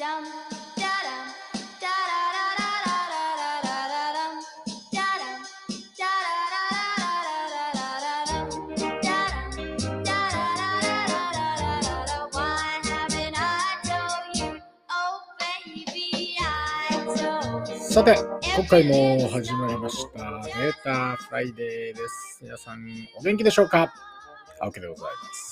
さて、今回も始まりました。データフライデーです。皆さん、お元気でしょうか？青木でございます。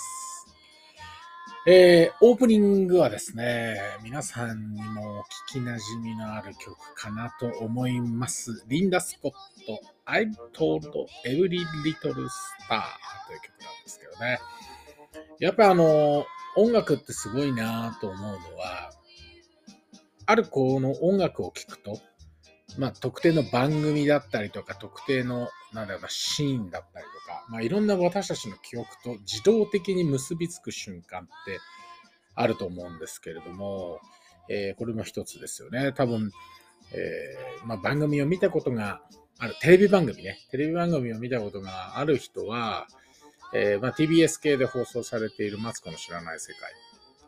えー、オープニングはですね、皆さんにも聞きなじみのある曲かなと思います。リンダ・スコット、I've Told Every Little Star という曲なんですけどね。やっぱあの、音楽ってすごいなと思うのは、あるこの音楽を聴くと、まあ、特定の番組だったりとか、特定の、なんだろうな、シーンだったり、まあ、いろんな私たちの記憶と自動的に結びつく瞬間ってあると思うんですけれども、えーこれも一つですよね。多分、えーまあ、番組を見たことがある、テレビ番組ね、テレビ番組を見たことがある人は、えーまあ、TBS 系で放送されているマツコの知らない世界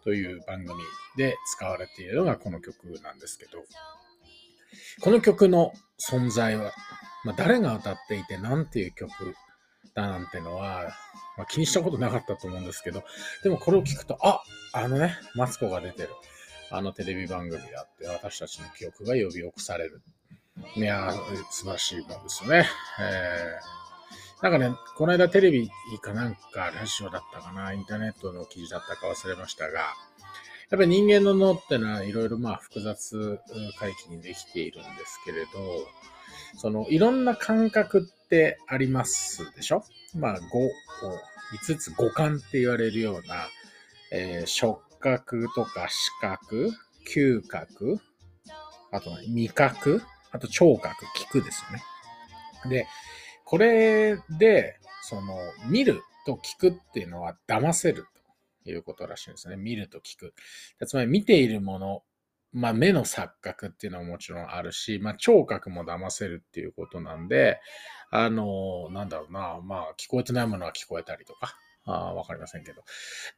という番組で使われているのがこの曲なんですけど、この曲の存在は、まあ、誰が歌っていて何ていう曲だなんてのは、まあ、気にしたことなかったと思うんですけど、でもこれを聞くと、ああのね、マツコが出てる、あのテレビ番組だって私たちの記憶が呼び起こされる。いやー、素晴らしいもんですよね。えーなんかね、この間テレビかなんか、ラジオだったかな、インターネットの記事だったか忘れましたが、やっぱり人間の脳ってのはいろいろまあ複雑回帰にできているんですけれど、そのいろんな感覚ってありますでしょ？まあ、五、5つ五感って言われるような、えー触覚とか視覚、嗅覚、あと味覚、あと聴覚、聞くですよね。で、これで、その、見ると聞くっていうのは騙せるということらしいんですね。見ると聞く。つまり見ているもの、まあ目の錯覚っていうのはもちろんあるし、まあ聴覚も騙せるっていうことなんで、あの、なんだろうな、まあ聞こえてないものは聞こえたりとか、わかりませんけど。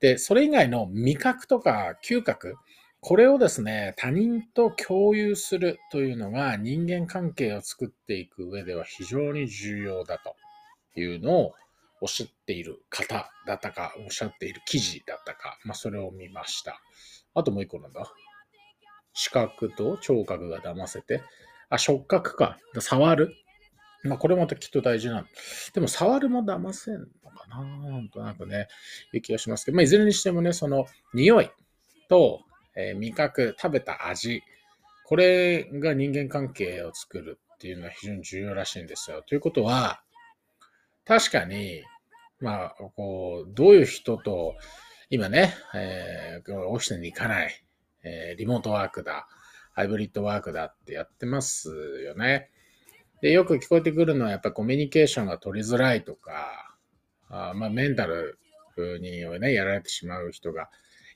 で、それ以外の味覚とか嗅覚、これをですね、他人と共有するというのが人間関係を作っていく上では非常に重要だというのをおっしゃっている方だったか、おっしゃっている記事だったか、まあそれを見ました。あともう一個なんだ。視覚と聴覚が騙せて、あ、触覚か。触る。まあこれまたきっと大事なでも触るも騙せんのかななんとなくね、いう気がしますけど、まあいずれにしてもね、その匂いと、えー味覚、食べた味、これが人間関係を作るっていうのは非常に重要らしいんですよ。ということは、確かに、まあ、こう、どういう人と、今ね、えーオフィスに行かない、えーリモートワークだ、ハイブリッドワークだってやってますよね。で、よく聞こえてくるのは、やっぱコミュニケーションが取りづらいとか、あまあ、メンタルにね、やられてしまう人が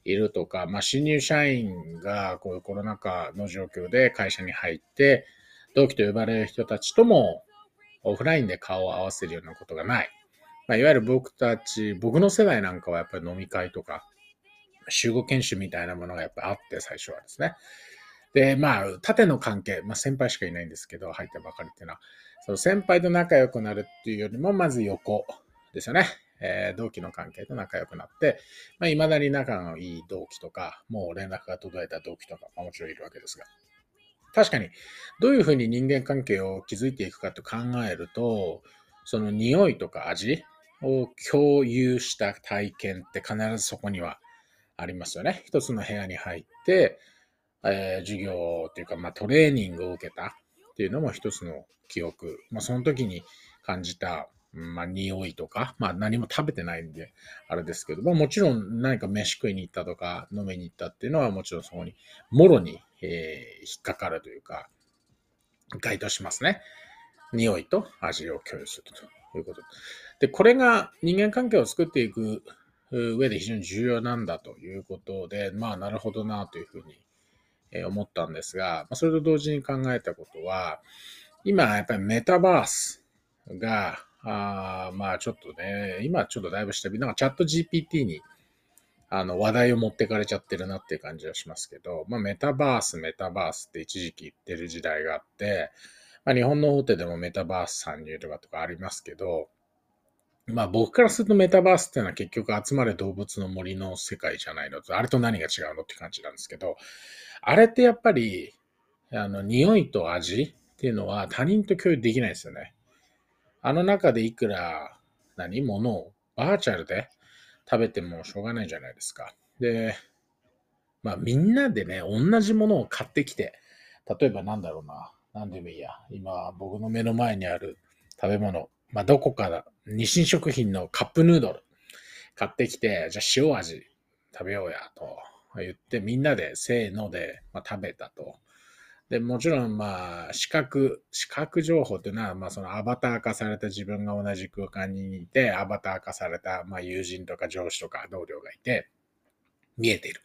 いるとか、まあ、新入社員がこういうコロナ禍の状況で会社に入って、同期と呼ばれる人たちともオフラインで顔を合わせるようなことがない。まあ、いわゆる僕たち、僕の世代なんかはやっぱり飲み会とか、集合研修みたいなものがやっぱあって、最初はですね。で、まあ、縦の関係、まあ、先輩しかいないんですけど、入ったばかりっていうのは、その先輩と仲良くなるっていうよりも、まず横ですよね。えー同期の関係と仲良くなって、まあ、未だに仲のいい同期とか、もう連絡が届いた同期とか、まあもちろんいるわけですが。確かに、どういうふうに人間関係を築いていくかと考えると、その匂いとか味を共有した体験って必ずそこにはありますよね。一つの部屋に入って、えー授業というか、まあ、トレーニングを受けたっていうのも一つの記憶。まあ、その時に感じた、まあ、匂いとか、まあ、何も食べてないんで、あれですけど、まあ、もちろん何か飯食いに行ったとか、飲みに行ったっていうのはもちろんそこに、もろに、えー引っかかるというか、該当しますね。匂いと味を共有するということ。で、これが人間関係を作っていく上で非常に重要なんだということで、まあ、なるほどなというふうに思ったんですが、それと同時に考えたことは、今やっぱりメタバースが、あまあちょっとね、今ちょっとだいぶ下火、なんかチャット GPT にあの、話題を持ってかれちゃってるなっていう感じはしますけど、まあ、メタバース、メタバースって一時期言ってる時代があって、まあ、日本の大手でもメタバース参入とかとかありますけど、まあ僕からするとメタバースっていうのは結局集まれ動物の森の世界じゃないのと、あれと何が違うのって感じなんですけど、あれってやっぱり、あの、匂いと味っていうのは他人と共有できないですよね。あの中でいくら、何ものをバーチャルで食べてもしょうがないじゃないですか。で、まあみんなでね、同じものを買ってきて、例えばなんだろうな、なんでもいいや。今僕の目の前にある食べ物、まあどこから、日清食品のカップヌードル買ってきて、じゃあ塩味食べようやと言ってみんなでせーので、まあ、食べたと。で、もちろん、まあ、視覚、視覚情報っていうのは、まあ、そのアバター化された自分が同じ空間にいて、アバター化された、まあ、友人とか上司とか同僚がいて、見えている。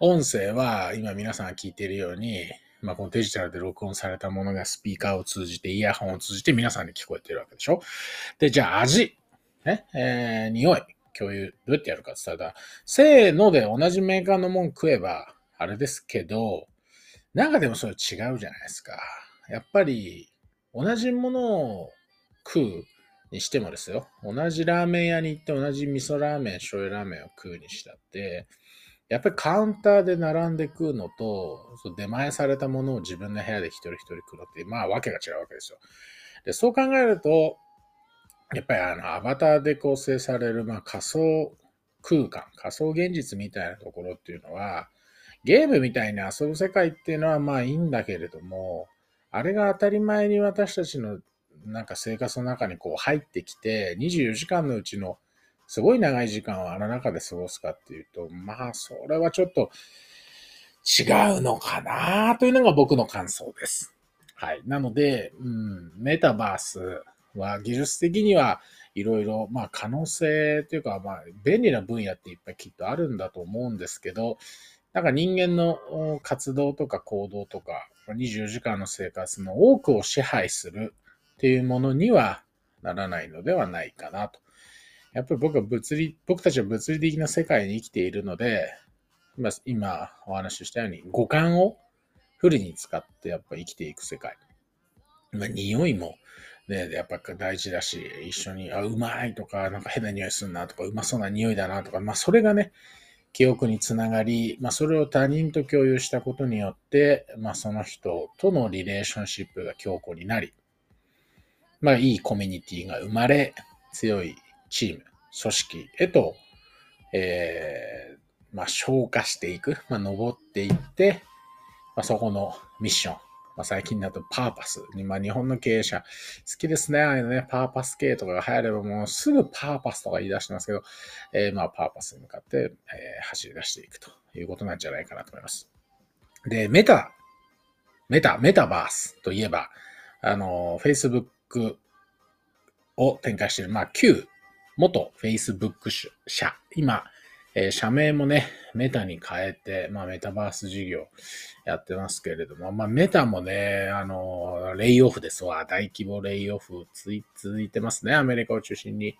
音声は、今皆さん聞いているように、まあ、このデジタルで録音されたものがスピーカーを通じて、イヤホンを通じて皆さんに聞こえてるわけでしょ？で、じゃあ味。ね、えー、匂い。共有、どうやってやるかって言ったら、せーので同じメーカーのもん食えば、あれですけど、なんかでもそれ違うじゃないですか。やっぱり、同じものを食うにしてもですよ。同じラーメン屋に行って同じ味噌ラーメン、醤油ラーメンを食うにしたって、やっぱりカウンターで並んで食うのと、そ出前されたものを自分の部屋で一人一人食うのって、まあ、わけが違うわけですよ。で、そう考えると、やっぱりあの、アバターで構成される、まあ、仮想空間、仮想現実みたいなところっていうのは、ゲームみたいに遊ぶ世界っていうのはまあいいんだけれども、あれが当たり前に私たちのなんか生活の中にこう入ってきて、24時間のうちのすごい長い時間をあの中で過ごすかっていうと、まあそれはちょっと違うのかなというのが僕の感想です。はい。なので、うん、メタバースは技術的にはいろいろ、まあ可能性というか、まあ便利な分野っていっぱいきっとあるんだと思うんですけど、なんか人間の活動とか行動とか、24時間の生活の多くを支配するっていうものにはならないのではないかなと。やっぱり僕は物理、僕たちは物理的な世界に生きているので、今今お話ししたように五感をフルに使ってやっぱ生きていく世界。まあ、匂いもね、やっぱ大事だし、一緒に、あ、うまいとか、なんか変な匂いするなとか、うまそうな匂いだなとか、まあそれがね、記憶につながり、まあ、それを他人と共有したことによって、まあ、その人とのリレーションシップが強固になり、まあ、いいコミュニティが生まれ、強いチーム、組織へと、えー、まあ、消化していく、まあ、登っていって、まあ、そこのミッション、まあ、最近だとパーパスに、まあ、日本の経営者、好きですね。ああいうのね、パーパス系とかが流行ればもうすぐパーパスとか言い出してますけど、えー、まあ、パーパスに向かって、えー走り出していくということなんじゃないかなと思います。で、メタ、メタ、メタバースといえば、あの、Facebook を展開している、まあ、旧元 Facebook 社、今、えー社名もね、メタに変えて、まあ、メタバース事業やってますけれども、まあ、メタもね、あの、レイオフですわ。大規模レイオフつい続いてますね。アメリカを中心に。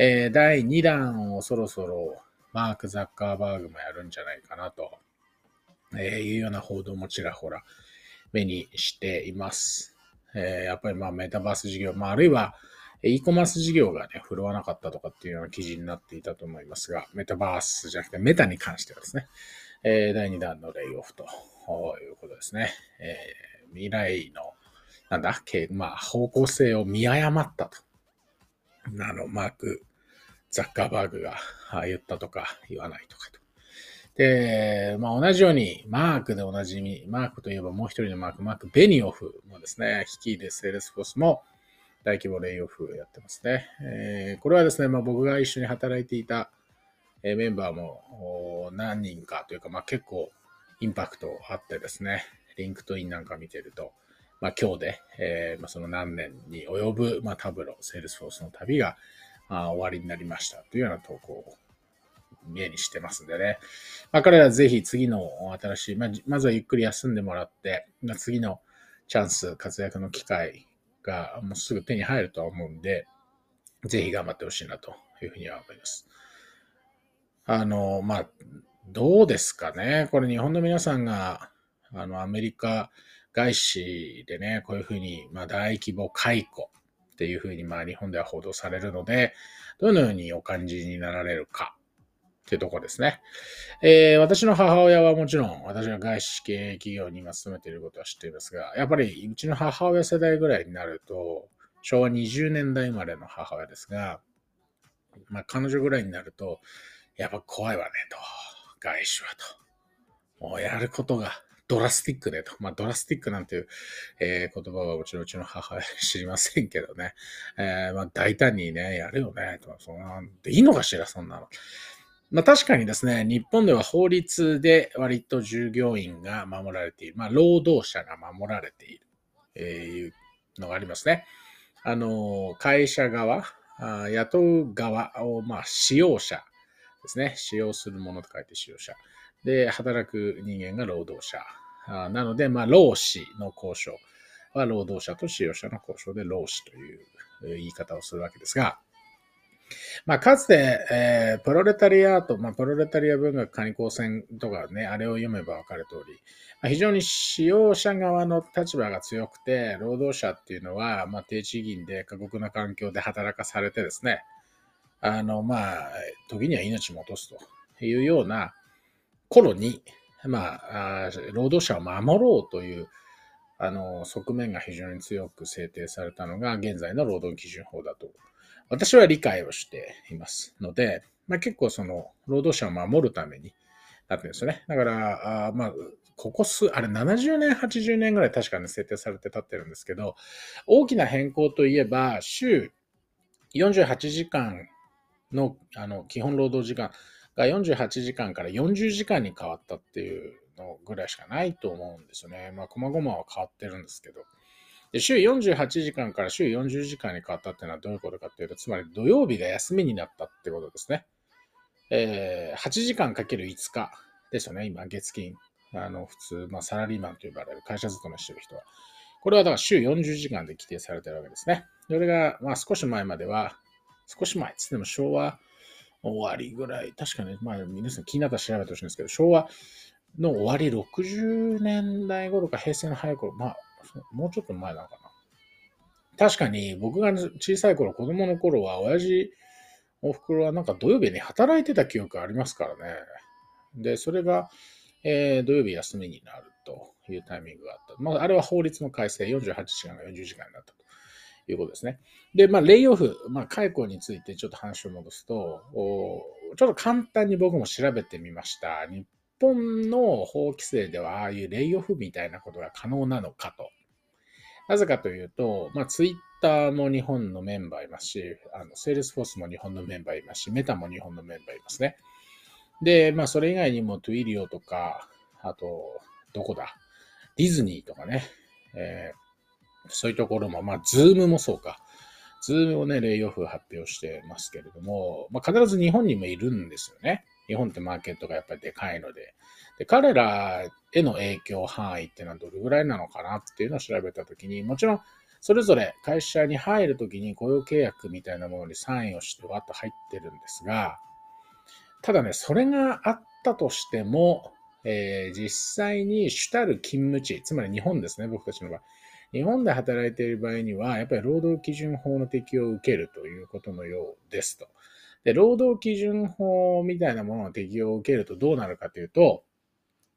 えー第2弾をそろそろマーク・ザッカーバーグもやるんじゃないかなと、えーいうような報道もちらほら目にしています。えーやっぱりまあメタバース事業、まあ、あるいは e コマース事業がね、振るわなかったとかっていうような記事になっていたと思いますが、メタバースじゃなくてメタに関してはですね、えー第2弾のレイオフということですね。えー未来の、なんだ、けまあ、方向性を見誤ったと。あの、マーク・ザッカーバーグが言ったとか言わないとかと。で、まあ同じように、マークでおなじみ、マークといえばもう一人のマーク、マーク・ベニオフもですね、率いるセールスフォースも大規模レイオフやってますね。えーこれはですね、まあ僕が一緒に働いていたメンバーも何人かというか、まあ結構インパクトあってですね、リンクトインなんか見てると、まあ今日で、えーまあ、その何年に及ぶ、まあタブロ、セールスフォースの旅があ終わりになりましたというような投稿を目にしてますんでね。まあ彼らぜひ次の新しい、まあまずはゆっくり休んでもらって、まあ、次のチャンス、活躍の機会がもうすぐ手に入るとは思うんで、ぜひ頑張ってほしいなというふうには思います。あの、まあ、どうですかね。これ日本の皆さんが、あの、アメリカ外資でね、こういうふうに、まあ、大規模解雇っていうふうに、まあ、日本では報道されるので、どのようにお感じになられるかっていうとこですね。えー私の母親はもちろん、私が外資系企業に今勤めていることは知っていますが、やっぱりうちの母親世代ぐらいになると、昭和20年代生まれの母親ですが、まあ、彼女ぐらいになると、やっぱ怖いわねと、外資はと。もうやることがドラスティックでと。まあ、ドラスティックなんていう、えー言葉はうちのうちの母親知りませんけどね。えーまあ、大胆にね、やるよね、と。そんなでいいのかしら、そんなの。まあ、確かにですね、日本では法律で割と従業員が守られている。まあ、労働者が守られている、えーいうのがありますね。あの、会社側、あ雇う側を、まあ、使用者ですね。使用するものと書いて使用者。で、働く人間が労働者。あなので、まあ、労使の交渉は労働者と使用者の交渉で労使という言い方をするわけですが、まあ、かつて、えープロレタリアート、まあ、プロレタリア文学仮構成とかね、あれを読めばわかる通り、まあ非常に使用者側の立場が強くて、労働者っていうのは、まあ、低地銀で過酷な環境で働かされてですね、あの、まあ、時には命も落とすというような頃に、まあ、労働者を守ろうという、あの、側面が非常に強く制定されたのが、現在の労働基準法だと、私は理解をしていますので、まあ、結構その、労働者を守るためになってるんですよね。だから、あまあ、ここ数、あれ70年、80年ぐらい確かに制定されて立ってるんですけど、大きな変更といえば、週48時間のあの基本労働時間が48時間から40時間に変わったっていうのぐらいしかないと思うんですよね。まあ、細々は変わってるんですけど。で週48時間から週40時間に変わったっていうのはどういうことかっていうと、つまり土曜日が休みになったってことですね。えー8時間かける5日ですよね、今、月金。あの、普通、まあ、サラリーマンと呼ばれる会社勤めしてる人は。これはだから週40時間で規定されてるわけですね。それが、まあ少し前までは、少し前っつっても昭和終わりぐらい、確かに、まあ皆さん気になったら調べてほしいんですけど、昭和の終わり60年代頃か平成の早い頃、まあ、もうちょっと前なのかな。確かに僕が小さい頃、子供の頃は、親父、お袋はなんか土曜日に働いてた記憶ありますからね。で、それが、えー土曜日休みになるというタイミングがあった。まあ、あれは法律の改正、48時間が40時間になったということですね。で、まあ、レイオフ、まあ、解雇についてちょっと話を戻すと、ちょっと簡単に僕も調べてみました。日本の法規制では、ああいうレイオフみたいなことが可能なのかと。なぜかというと、まあ、ツイッターも日本のメンバーいますし、あの、セールスフォースも日本のメンバーいますし、メタも日本のメンバーいますね。で、まあ、それ以外にも、 Twilio とか、あと、どこだ？ディズニーとかね、えーそういうところも、まあ、ズームもそうか。ズームをね、レイオフ発表してますけれども、まあ、必ず日本にもいるんですよね。日本ってマーケットがやっぱりでかいので。で、彼らへの影響範囲っていうのはどれぐらいなのかなっていうのを調べたときに、もちろん、それぞれ会社に入るときに雇用契約みたいなものにサインをしてわっと入ってるんですが、ただね、それがあったとしても、えー実際に主たる勤務地、つまり日本ですね、僕たちの場合。日本で働いている場合には、やっぱり労働基準法の適用を受けるということのようですと。で、労働基準法みたいなものの適用を受けるとどうなるかというと、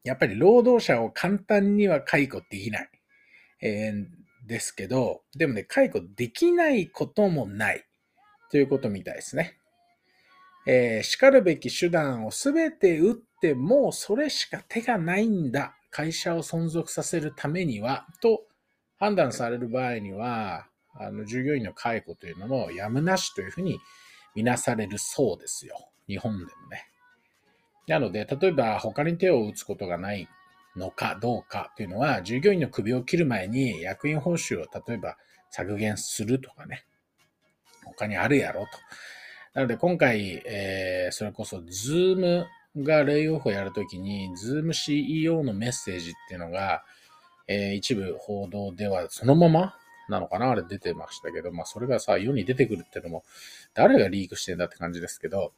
やっぱり労働者を簡単には解雇できない。えーですけど、でもね、解雇できないこともないということみたいですね。えー、叱るべき手段をすべて打っても、それしか手がないんだ。会社を存続させるためには、と判断される場合には、あの従業員の解雇というのもやむなしというふうに見なされるそうですよ。日本でもね。なので、例えば他に手を打つことがないのかどうかというのは、従業員の首を切る前に役員報酬を例えば削減するとかね、他にあるやろと。なので今回、えーそれこそ Zoom がレイオフをやるときに、Zoom CEO のメッセージっていうのが、えー一部報道ではそのままなのかな？あれ出てましたけど、まあそれがさ、世に出てくるっていうのも、誰がリークしてんだって感じですけど、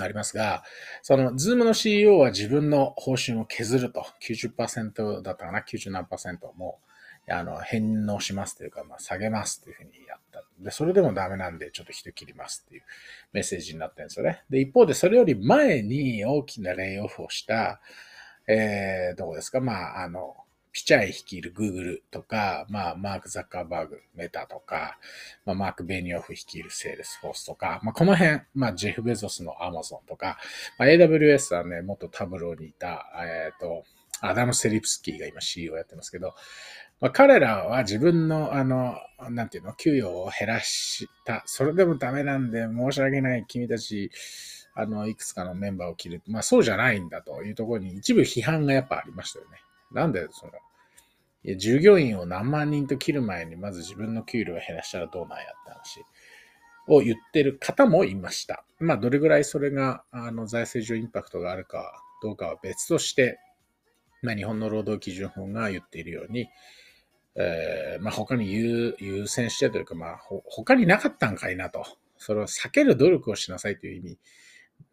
ありますが、その、ズームの CEO は自分の報酬を削ると、90%だったかな、90何も、あの、返納しますというか、まあ、下げますというふうにやった。で、それでもダメなんで、ちょっと人切りますっていうメッセージになってるんですよね。で、一方で、それより前に大きなレイオフをした、えー、どうですか、まあ、あの、ピチャイ率いる Google とか、まあ、マーク・ザッカーバーグ、メタとか、まあ、マーク・ベニオフ率いるセールスフォースとか、まあ、この辺、まあ、ジェフ・ベゾスの Amazon とか、まあ、AWS はね、元タブローにいた、えっ、ー、と、アダム・セリプスキーが今 CEO やってますけど、まあ、彼らは自分の、あの、なんていうの、給与を減らした。それでもダメなんで申し訳ない。君たち、あの、いくつかのメンバーを切る。まあ、そうじゃないんだというところに一部批判がやっぱありましたよね。なんで、その、いや従業員を何万人と切る前にまず自分の給料を減らしたらどうなんやって話を言ってる方もいました。まあ、どれぐらいそれが、あの、財政上インパクトがあるかどうかは別として、まあ、日本の労働基準法が言っているように、えー、まあ、他に優優先してというか、まあ、ほ他になかったんかいなと。それを避ける努力をしなさいという意味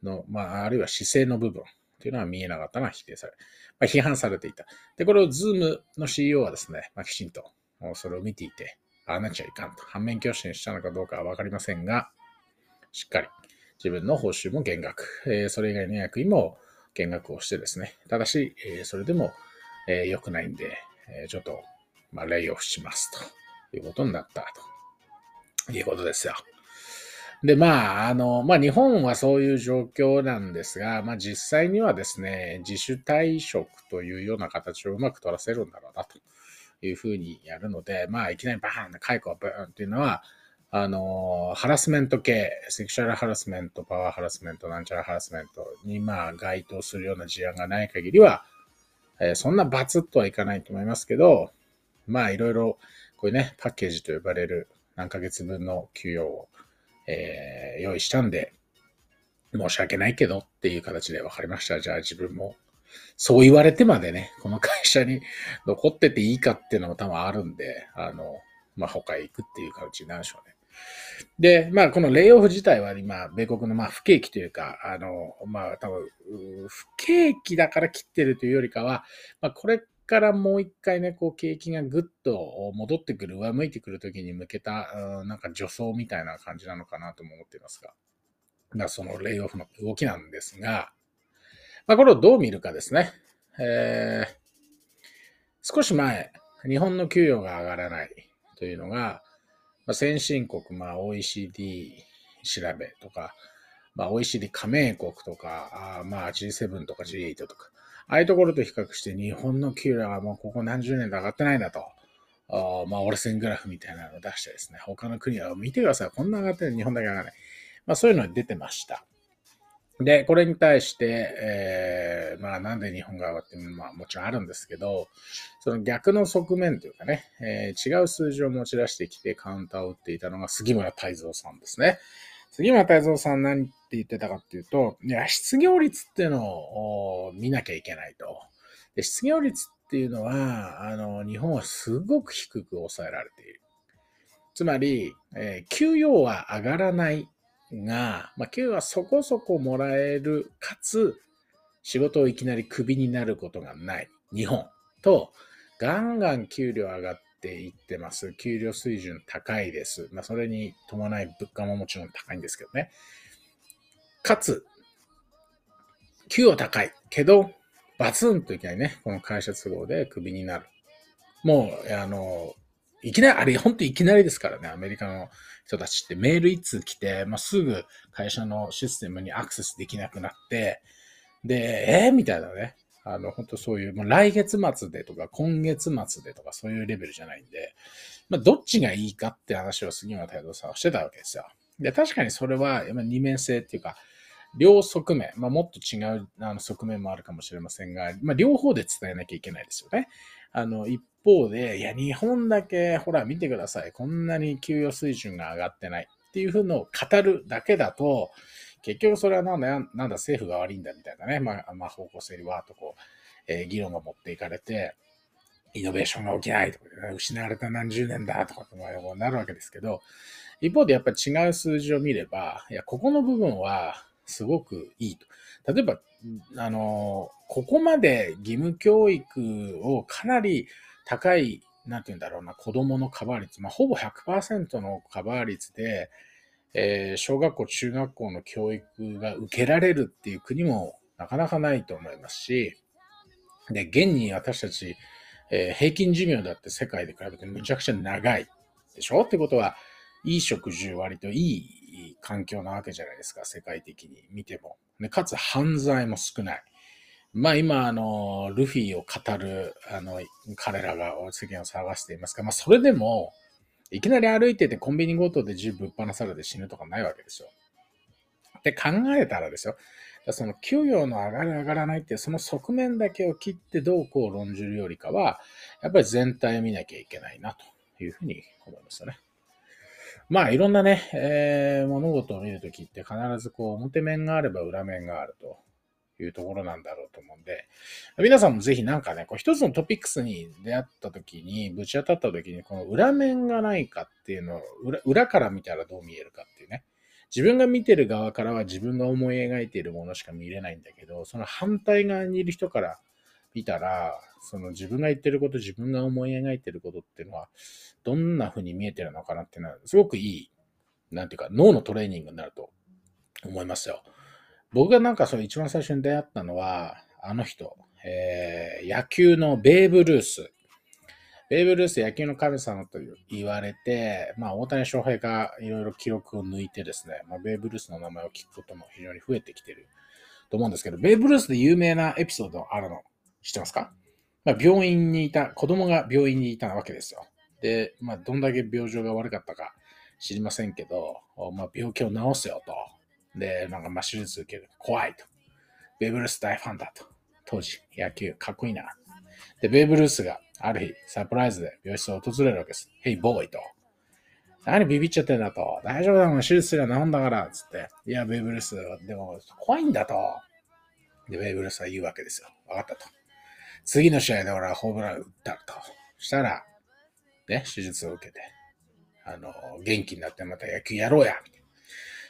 の、まあ、あるいは姿勢の部分というのは見えなかったのは否定され、まあ、批判されていた。で、これを Zoom の CEO はですね、まあ、きちんとそれを見ていて、ああなっちゃいかんと。反面教師にしたのかどうかはわかりませんが、しっかり自分の報酬も減額、えー、それ以外の役員も減額をしてですね、ただし、えー、それでも、えー、良くないんで、えー、ちょっと、まあ、レイオフしますということになったということですよ。で、まあ、あの、まあ、日本はそういう状況なんですが、まあ、実際にはですね、自主退職というような形をうまく取らせるんだろうな、というふうにやるので、まあ、いきなりバーン、解雇バーンっていうのは、あの、ハラスメント系、セクシャルハラスメント、パワーハラスメント、なんちゃらハラスメントに、まあ、該当するような事案がない限りは、えー、そんなバツッとはいかないと思いますけど、まあ、いろいろ、こういうね、パッケージと呼ばれる何ヶ月分の給与をえー、用意したんで、申し訳ないけどっていう形で分かりました。じゃあ自分も、そう言われてまでね、この会社に 残ってていいかっていうのも多分あるんで、あの、まあ、他へ行くっていう形になるでしょうね。で、まあ、このレイオフ自体は今、米国のまあ不景気というか、あの、まあ、多分、不景気だから切ってるというよりかは、まあ、これからもう一回ね、こう景気がぐっと戻ってくる、上向いてくるときに向けた、なんか助走みたいな感じなのかなとも思っていますが、まあ、そのレイオフの動きなんですが、まあ、これをどう見るかですね。えー、少し前、日本の給与が上がらないというのが、まあ、先進国、まあ、OECD 調べとか、まあ、OECD 加盟国とか、あまあ、G7 とか G8 とか、ああいうところと比較して日本の給料はもうここ何十年で上がってないんだと。あまあ、折れ線グラフみたいなのを出してですね、他の国は見てください。こんな上がってる日本だけ上がらない。まあ、そういうのに出てました。で、これに対して、えー、まあなんで日本が上がってるのまあもちろんあるんですけど、その逆の側面というかね、えー、違う数字を持ち出してきてカウンターを打っていたのが杉村太蔵さんですね。杉村太蔵さん何って言ってたかっていうと、いや、失業率っていうのを見なきゃいけないと。で失業率っていうのは、あの、日本はすごく低く抑えられている。つまり、えー、給与は上がらないが、まあ、給与はそこそこもらえる、かつ、仕事をいきなりクビになることがない日本と、ガンガン給料上がっていってます。給料水準高いです。まあ、それに伴い物価ももちろん高いんですけどね。かつ、給与高いけど、バツンといきなりね、この会社都合でクビになる。もう、あの、いきなり、あれ、本当いきなりですからね、アメリカの人たちってメール一通来て、まあ、すぐ会社のシステムにアクセスできなくなって、で、えー、みたいなね。あの、本当そういう、もう来月末でとか今月末でとかそういうレベルじゃないんで、まあ、どっちがいいかって話を杉村太蔵さんはしてたわけですよ。で、確かにそれは、二面性っていうか、両側面、まあ、もっと違うあの側面もあるかもしれませんが、まあ、両方で伝えなきゃいけないですよね。あの、一方で、いや、日本だけ、ほら、見てください。こんなに給与水準が上がってないっていうふうのを語るだけだと、結局それはなんだ、なんだ政府が悪いんだみたいなね、まあ、まあ、方向性にわーっとこう、えー、議論が持っていかれて、イノベーションが起きないとか、失われた何十年だとかってなるわけですけど、一方でやっぱり違う数字を見れば、いや、ここの部分は、すごくいいと。例えば、あの、ここまで義務教育をかなり高い、なんて言うんだろうな、子供のカバー率、まあ、ほぼ100%のカバー率で、えー小学校、中学校の教育が受けられるっていう国もなかなかないと思いますし、で、現に私たち、えー平均寿命だって世界で比べてむちゃくちゃ長いでしょ？ってことは、いい食事、割といい環境なわけじゃないですか、世界的に見ても。でかつ犯罪も少ない。まあ今、あの、ルフィを語る、あの、彼らが世間を騒がしていますが、まあそれでも、いきなり歩いててコンビニ強盗で銃ぶっ放されて死ぬとかないわけですよ。って考えたらですよ。その給与の上がる上がらないってその側面だけを切ってどうこう論じるよりかは、やっぱり全体を見なきゃいけないなというふうに思いましたね。まあいろんなね、えー物事を見るときって必ずこう表面があれば裏面があるというところなんだろうと思うんで、皆さんもぜひなんかね、こう一つのトピックスに出会ったときに、ぶち当たったときに、この裏面がないかっていうのを裏、裏から見たらどう見えるかっていうね。自分が見てる側からは自分が思い描いているものしか見れないんだけど、その反対側にいる人から見たら、その自分が言ってること、自分が思い描いてることっていうのは、どんな風に見えてるのかなっていうのは、すごくいい、なんていうか、脳のトレーニングになると思いますよ。僕がなんかそれ一番最初に出会ったのは、あの人、えー野球のベーブ・ルース。ベーブ・ルース野球の神様と言われて、まあ大谷翔平がいろいろ記録を抜いてですね、まあ、ベーブ・ルースの名前を聞くことも非常に増えてきてると思うんですけど、ベーブ・ルースで有名なエピソードあるの？知ってますか？まあ、病院にいた、子供が病院にいたわけですよ。で、まあ、どんだけ病状が悪かったか知りませんけど、まあ、病気を治すよと。で、なんか、まあ、手術受ける。怖いと。ベーブ・ルース大ファンだと。当時、野球、かっこいいな。で、ベーブ・ルースがある日、サプライズで病室を訪れるわけです。Hey, boy! と。何ビビっちゃってんだと。大丈夫だもん、手術すれば治んだから、つって。いや、ベーブ・ルース、でも、怖いんだと。で、ベーブ・ルースは言うわけですよ。わかったと。次の試合で俺はホームラン打ったと。したら、ね、手術を受けて、あの、元気になってまた野球やろうや。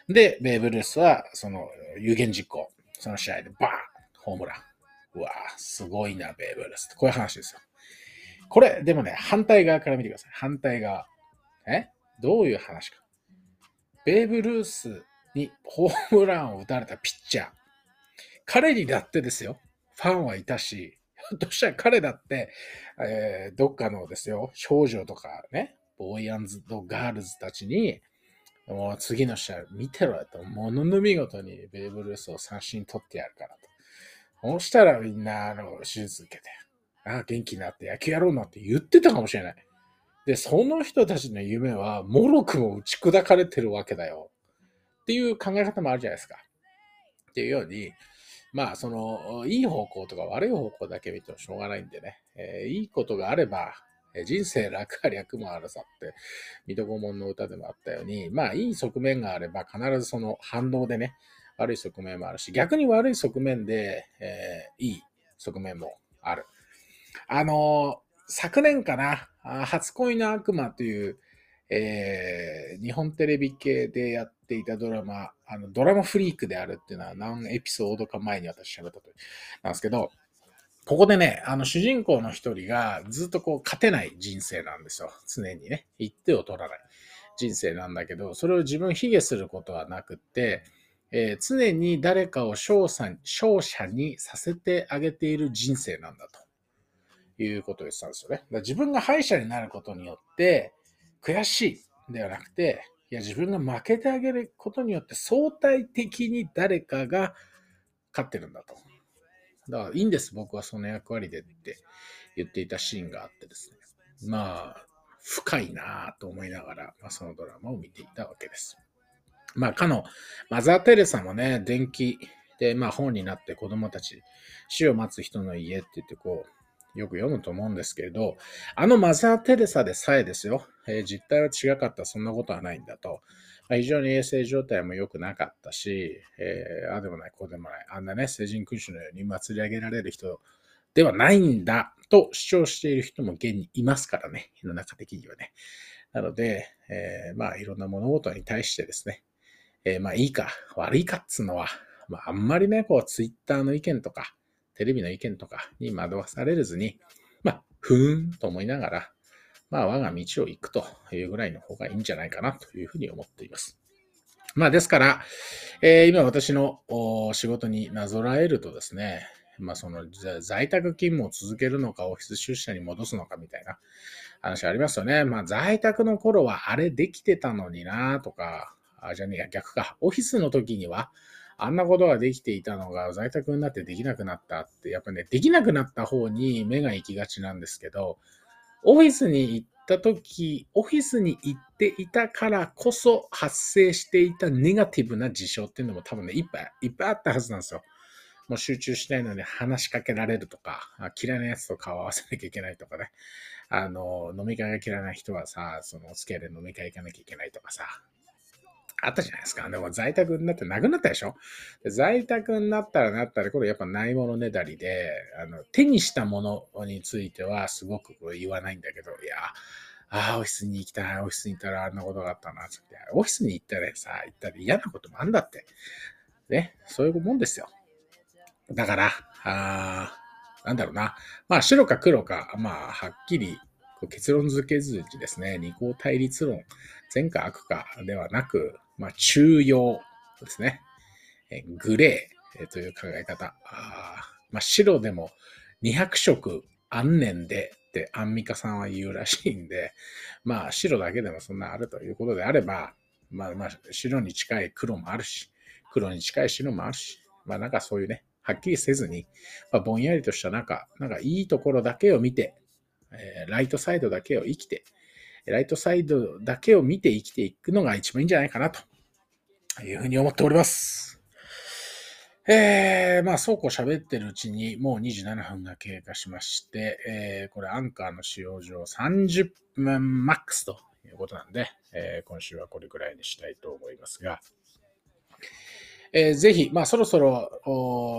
で、ベーブ・ルースは、その、有言実行。その試合でバーンホームラン。うわぁ、すごいな、ベーブ・ルースって。こういう話ですよ。これ、でもね、反対側から見てください。反対側。え？どういう話か。ベーブ・ルースにホームランを打たれたピッチャー。彼にだってですよ。ファンはいたし、ひょっとしたら彼だって、えーどっかのですよ、少女とかね、ボーイアンズとガールズたちに、もう次の試合見てろよと、ものの見事にベーブ・ルースを三振取ってやるからと。そしたらみんな、あの、手術受けて、ああ、元気になって野球やろうなって言ってたかもしれない。で、その人たちの夢は、もろくも打ち砕かれてるわけだよ。っていう考え方もあるじゃないですか。っていうように、まあ、その、いい方向とか悪い方向だけ見てもしょうがないんでね、えーいいことがあれば、人生楽あり悪もあるさって、水戸黄門の歌でもあったように、まあ、いい側面があれば、必ずその反動でね、悪い側面もあるし、逆に悪い側面で、えーいい側面もある。あのー昨年かな、初恋の悪魔という、えー日本テレビ系でやっていたドラマ、あのドラマフリークであるっていうのは何エピソードか前に私喋ったとなんですけど、ここでね、あの主人公の一人がずっとこう勝てない人生なんですよ。常にね。一手を取らない人生なんだけど、それを自分卑下することはなくって、えー常に誰かを勝者勝者にさせてあげている人生なんだということを言ってたんですよね。だから自分が敗者になることによって悔しいではなくて、いや自分が負けてあげることによって相対的に誰かが勝ってるんだと。だからいいんです、僕はその役割でって言っていたシーンがあってですね。まあ、深いなぁと思いながら、まあ、そのドラマを見ていたわけです。まあ、かの、マザー・テレサもね、電気で、まあ、本になって子供たち、死を待つ人の家って言ってこう、よく読むと思うんですけれど、あのマザー・テレサでさえですよ、えー実態は違かった、そんなことはないんだと。まあ非常に衛生状態も良くなかったし、えーああでもない、こうでもない、あんなね、成人君主のように祭り上げられる人ではないんだと主張している人も現にいますからね、世の中的にはね。なので、えーまあいろんな物事に対してですね、えーまあいいか悪いかっつうのは、まああんまりね、こうツイッターの意見とか、テレビの意見とかに惑わされずに、まあ、ふーんと思いながら、まあ我が道を行くというぐらいの方がいいんじゃないかなというふうに思っています。まあですから、えー今私の仕事になぞらえるとですね、まあその在宅勤務を続けるのかオフィス出社に戻すのかみたいな話ありますよね。まあ在宅の頃はあれできてたのになとか、あ、じゃあね、逆か。オフィスの時にはあんなことができていたのが在宅になってできなくなったって、やっぱね、できなくなった方に目が行きがちなんですけど、オフィスに行った時、オフィスに行っていたからこそ発生していたネガティブな事象っていうのも多分ね、いっぱいいっぱいあったはずなんですよ。もう集中したいのに話しかけられるとか、嫌いなやつと顔合わせなきゃいけないとかね。あの、飲み会が嫌いな人はさ、そのお付き合いで飲み会行かなきゃいけないとかさ、あったじゃないですか。でも在宅になってなくなったでしょ？在宅になったらなったら、これやっぱないものねだりで、あの、手にしたものについてはすごくこれ言わないんだけど、いや、ああ、オフィスに行きたい、オフィスに行ったらあんなことがあったな、つって。オフィスに行ったらさ、行ったら嫌なこともあんだって。ね、そういうもんですよ。だから、あーなんだろうな。まあ、白か黒か、まあ、はっきり結論付けずにですね、二項対立論、善か悪かではなく、まあ、中庸ですね。えグレーえという考え方。あまあ、白でも200色安年でってアンミカさんは言うらしいんで、まあ、白だけでもそんなあるということであれば、まあまあ、白に近い黒もあるし、黒に近い白もあるし、まあなんかそういうね、はっきりせずに、まあ、ぼんやりとしたなんか、なんかいいところだけを見て、えーライトサイドだけを生きて、ライトサイドだけを見て生きていくのが一番いいんじゃないかなというふうに思っております。えー、まあ、そうこう喋ってるうちに、もう27分が経過しまして、えー、これアンカーの使用上30分マックスということなんで、えー今週はこれくらいにしたいと思いますが、えーぜひ、まあそろそろ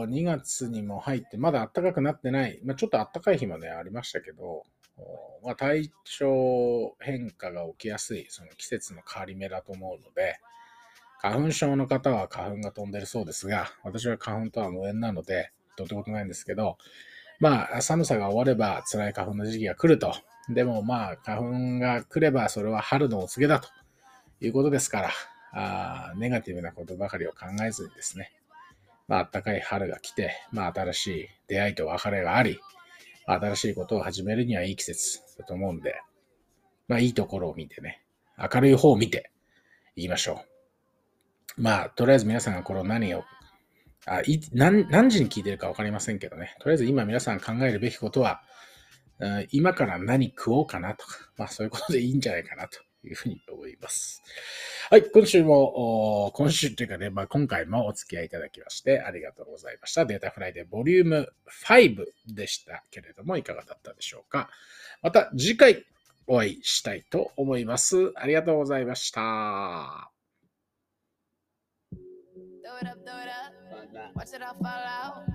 2月にも入って、まだ暖かくなってない、まあちょっと暖かい日もね、ありましたけど、まあ体調変化が起きやすい、その季節の変わり目だと思うので、花粉症の方は花粉が飛んでるそうですが、私は花粉とは無縁なので、どうってことないんですけど、まあ寒さが終われば辛い花粉の時期が来ると。でもまあ花粉が来ればそれは春のお告げだということですから、あネガティブなことばかりを考えずにですね、まあ、暖かい春が来て、まあ、新しい出会いと別れがあり、新しいことを始めるにはいい季節だと思うんで、まあ、いいところを見てね、明るい方を見ていきましょう。まあ、とりあえず皆さんがこれを何を、あい何何時に聞いてるか分かりませんけどね、とりあえず今皆さん考えるべきことは、うん今から何食おうかなとか、まあそういうことでいいんじゃないかなというふうに思います。はい、今週も、今週というかね、まあ、今回もお付き合いいただきましてありがとうございました。データフライデーボリューム5でしたけれども、いかがだったでしょうか。また次回お会いしたいと思います。ありがとうございました。Throw it up, throw it up. Watch it all fall out.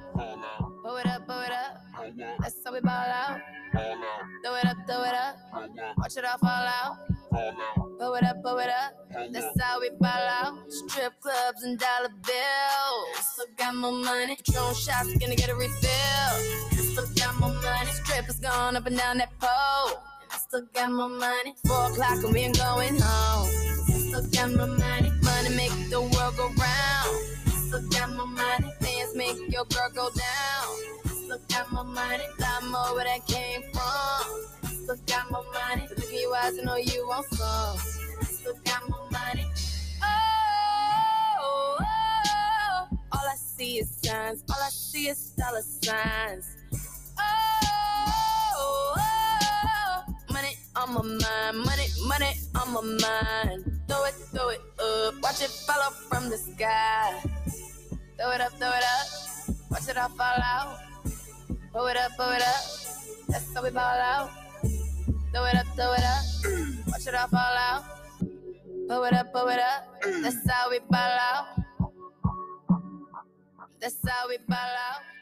Blow it up, blow it up. That's how we ball out. Throw it up, throw it up. Watch it all fall out. Blow it up, blow it up. That's how we ball out. Strip clubs and dollar bills. Still got more money. Patron shots, gonna get a refill. Still got more money. Strippers going up and down that pole. I still got more money. Four o'clock and we ain't going home. Still got more money. Money make the world go round. Still got more money. Fans make your girl go down. Still got more money. Lot more where that came from. Still got more money. Look in your eyes and know you want some. Still got more money. Oh, oh, all I see is signs. All I see is dollar signs. Oh, oh, money on my mind. Money, money on my mind. Throw it, throw it up. Watch it fall off from the sky. Throw it up, throw it up. Watch it all fall out. Blow it up, blow it up. That's how we ball out. Throw it up, throw it up. Watch it all fall out. Blow it up, blow it up. That's how we ball out. That's how we ball out.